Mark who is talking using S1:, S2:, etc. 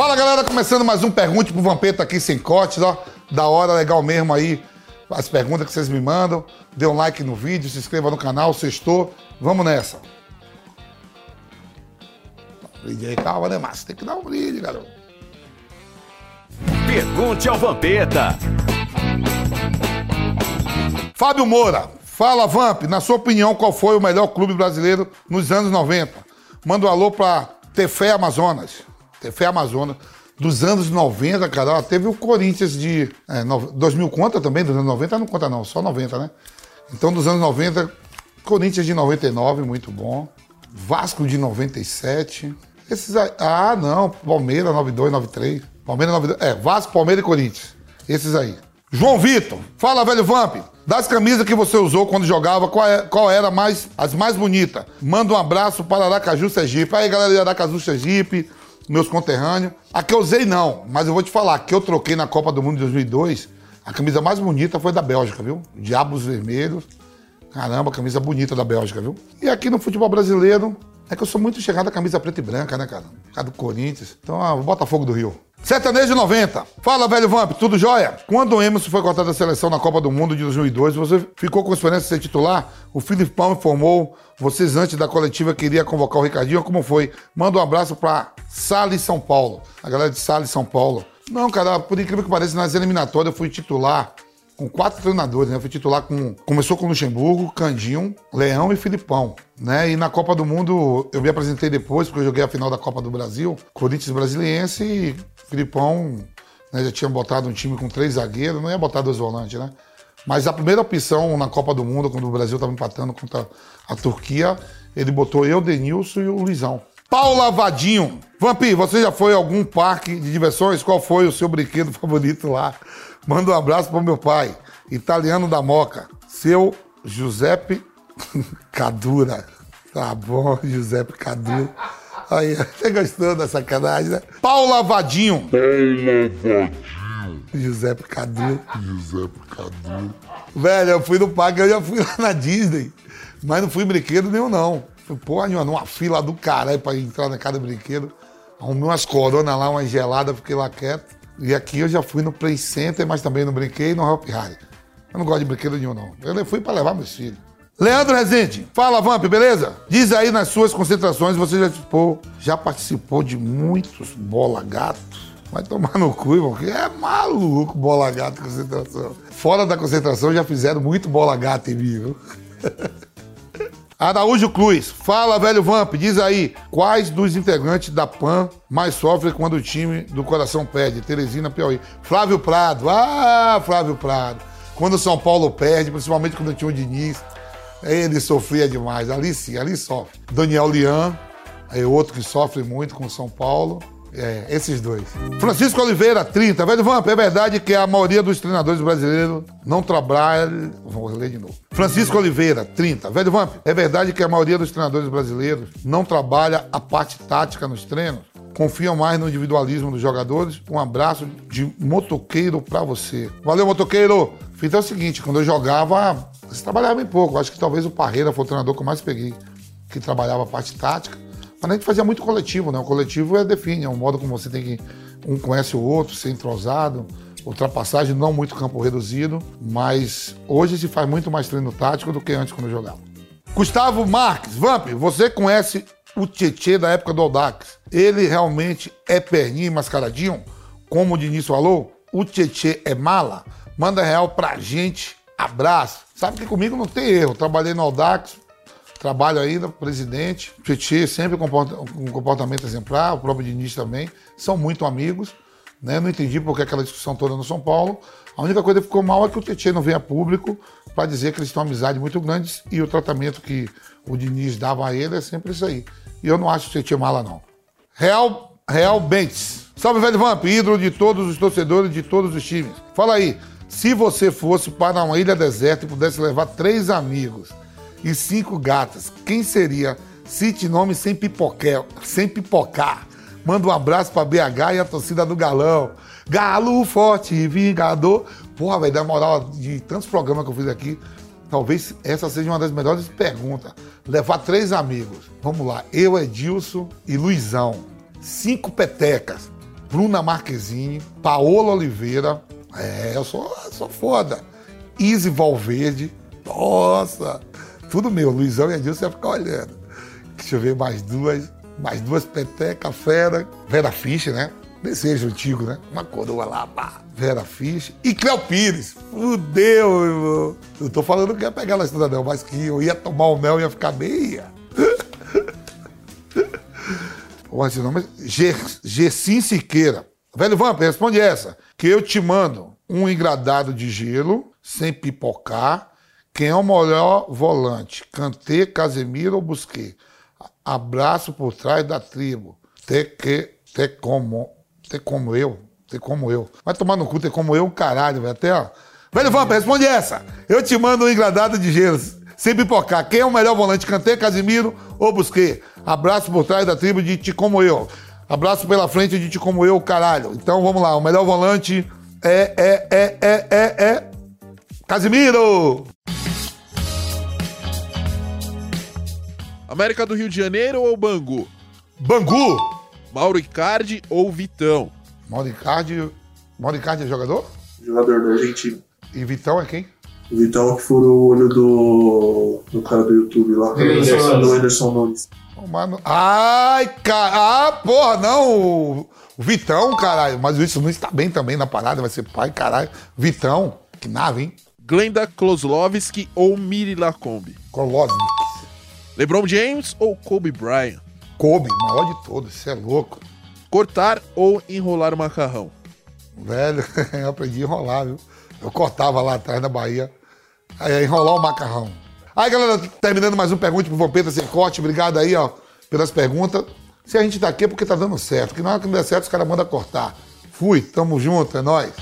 S1: Fala galera, começando mais um Pergunte pro Vampeta aqui sem cortes, ó. Da hora, legal mesmo aí. As perguntas que vocês me mandam. Dê um like no vídeo, se inscreva no canal, sextou. Vamos nessa. Brinde aí, calma, né, Márcio? Tem que dar um brinde, garoto.
S2: Pergunte ao Vampeta.
S1: Fábio Moura, fala Vamp, na sua opinião, qual foi o melhor clube brasileiro nos anos 90? Manda um alô pra Tefé Amazonas. Tefé Amazonas. Dos anos 90, cara, ó, teve o Corinthians de. É, no- 2000 conta também? Dos anos 90 não conta, não, só 90, né? Então, dos anos 90, Corinthians de 99, muito bom. Vasco de 97. Esses aí. Ah, não, Palmeiras 92, 93. Palmeiras 92. É, Vasco, Palmeiras e Corinthians. Esses aí. João Vitor, fala, velho Vamp. Das camisas que você usou quando jogava, qual, é- qual era mais, as mais bonitas? Manda um abraço para Aracaju, Sergipe. Aí, galera de Aracaju, Sergipe, meus conterrâneos. A que eu usei, não, mas eu vou te falar, a que eu troquei na Copa do Mundo de 2002, a camisa mais bonita foi da Bélgica, viu? Diabos Vermelhos. Caramba, camisa bonita da Bélgica, viu? E aqui no futebol brasileiro, é que eu sou muito chegado à camisa preta e branca, né, cara? Por causa do Corinthians. Então, ah, o Botafogo do Rio. Sertanejo 90. Fala, velho Vamp, tudo jóia? Quando o Emerson foi cortado da seleção na Copa do Mundo de 2002, você ficou com esperança de ser titular? O Filipão informou vocês antes da coletiva que iria convocar o Ricardinho. Como foi? Manda um abraço pra Salles São Paulo. A galera de Salles São Paulo. Não, cara, por incrível que pareça, nas eliminatórias eu fui titular com quatro treinadores, né? Fui titular com. Começou com Luxemburgo, Candinho, Leão e Filipão. Né? E na Copa do Mundo eu me apresentei depois, porque eu joguei a final da Copa do Brasil, Corinthians Brasiliense e Filipão né, já tinha botado um time com três zagueiros, não ia botar dois volantes, né? Mas a primeira opção na Copa do Mundo, quando o Brasil estava empatando contra a Turquia, ele botou eu, Denilson e o Luizão. Paula Vadinho. Vampi, você já foi a algum parque de diversões? Qual foi o seu brinquedo favorito lá? Manda um abraço pro meu pai, italiano da Moca, seu Giuseppe Cadura. Tá bom, Giuseppe Cadura. Aí, você gostou da sacanagem, né? Paula Vadinho. Giuseppe Cadura.
S3: Giuseppe Cadu.
S1: Velho, eu fui no parque, eu já fui lá na Disney, mas não fui brinquedo nenhum, não. Fui, porra nenhuma, numa fila do caralho pra entrar na cada brinquedo. Arrumei umas coronas lá, umas geladas, fiquei lá quieto. E aqui eu já fui no Play Center, mas também não brinquei e no Help High. Eu não gosto de brinquedo nenhum, não. Eu fui pra levar meus filhos. Leandro Rezende, fala Vamp, beleza? Diz aí nas suas concentrações, você já participou, já participou de muitos bola gatos? Vai tomar no cu, irmão, que é maluco bola gato concentração. Fora da concentração já fizeram muito bola gato em mim, viu? Araújo Cruz, fala velho Vamp, diz aí, quais dos integrantes da PAN mais sofrem quando o time do coração perde? Teresina, Piauí. Flávio Prado, ah, Flávio Prado. Quando o São Paulo perde, principalmente quando tinha o Diniz, ele sofria demais, ali sim, ali sofre. Daniel Lian, é outro que sofre muito com o São Paulo. É, esses dois. Francisco Oliveira, 30. Velho Vamp, é verdade que a maioria dos treinadores brasileiros não trabalha. Vou ler de novo. Francisco Oliveira, 30. Velho Vamp, é verdade que a maioria dos treinadores brasileiros não trabalha a parte tática nos treinos? Confiam mais no individualismo dos jogadores? Um abraço de motoqueiro pra você. Valeu, motoqueiro! Então é o seguinte, quando eu jogava, você trabalhava bem pouco. Acho que talvez o Parreira foi o treinador que eu mais peguei, que trabalhava a parte tática. A gente fazia muito coletivo, né? O coletivo é define, é um modo como você tem que. Um conhece o outro, ser entrosado, ultrapassagem, não muito campo reduzido, mas hoje se faz muito mais treino tático do que antes quando jogava. Gustavo Marques, Vamp, você conhece o Tietê da época do Audax? Ele realmente é perninho e mascaradinho? Como o Diniz falou, o Tietê é mala? Manda real pra gente, abraço. Sabe que comigo não tem erro, trabalhei no Audax, trabalho ainda, presidente. O Tietê sempre com um comportamento exemplar, o próprio Diniz também. São muito amigos. Né? Não entendi porque aquela discussão toda no São Paulo. A única coisa que ficou mal é que o Tietê não veio a público para dizer que eles têm uma amizade muito grande e o tratamento que o Diniz dava a ele é sempre isso aí. E eu não acho o Tietê mala, não. Real, Real Bentes. Salve, velho Vamp, ídolo de todos os torcedores de todos os times. Fala aí, se você fosse para uma ilha deserta e pudesse levar três amigos e cinco gatas, quem seria? Cite nome sem pipoquel, sem pipocar. Manda um abraço pra BH e a torcida do Galão. Galo forte vingador. Porra, velho, da moral de tantos programas que eu fiz aqui, talvez essa seja uma das melhores perguntas. Levar três amigos. Vamos lá, eu, Edilson e Luizão. Cinco petecas. Bruna Marquezine, Paola Oliveira. É, eu sou, sou foda. Izzy Valverde. Nossa, tudo meu. Luizão e Adilson ia ficar olhando. Deixa eu ver mais duas. Mais duas peteca, fera. Vera Fischer, né? Desejo antigo, né? Uma coroa lá, pá. Vera Fischer. E Cléo Pires. Fudeu, irmão. Eu tô falando que ia pegar ela estrada não, mas que eu ia tomar o mel e ia ficar meia. Pô, esse nome é Siqueira. Velho Vamp, responde essa. Que eu te mando um engradado de gelo, sem pipocar. Quem é o melhor volante? Cantê, Casemiro ou Busquet? Abraço por trás da tribo. Ter que, ter como, ter como eu, ter como eu. Vai tomar no cu, ter como eu, caralho, velho. Até, ó. Velho Vampa, responde essa. Eu te mando um engradado de gelo, sem pipocar. Quem é o melhor volante? Cantê, Casimiro ou Busquet? Abraço por trás da tribo de Te Como Eu. Abraço pela frente de Te Como Eu, caralho. Então vamos lá, o melhor volante é, é, é, é, é, é... Casimiro!
S4: América do Rio de Janeiro ou Bangu?
S1: Bangu!
S4: Mauro Icardi ou Vitão?
S1: Mauro Icardi... Mauro Icardi é jogador?
S5: Jogador da Argentina.
S1: E Vitão é quem?
S5: O Vitão que furou o olho do, do cara do YouTube lá. Do Anderson Nunes.
S1: Ô, Mano... Ai, cara... Ah, porra, não! O Vitão, caralho. Mas o Wilson não está bem também na parada, vai ser pai, caralho. Vitão, que nave, hein?
S4: Glenda Kloslovski ou Miri Lacombe?
S1: Kolosnik.
S4: LeBron James ou Kobe Bryant?
S1: Kobe, maior de todos, isso é louco.
S4: Cortar ou enrolar macarrão?
S1: Velho, eu aprendi a enrolar, viu? Eu cortava lá atrás na Bahia. Aí, enrolar o macarrão. Aí, galera, terminando mais um Pergunte pro Vampeta Sem Corte. Obrigado aí, ó, pelas perguntas. Se a gente tá aqui é porque tá dando certo. Que na hora que não der certo, os caras mandam cortar. Fui, tamo junto, é nóis.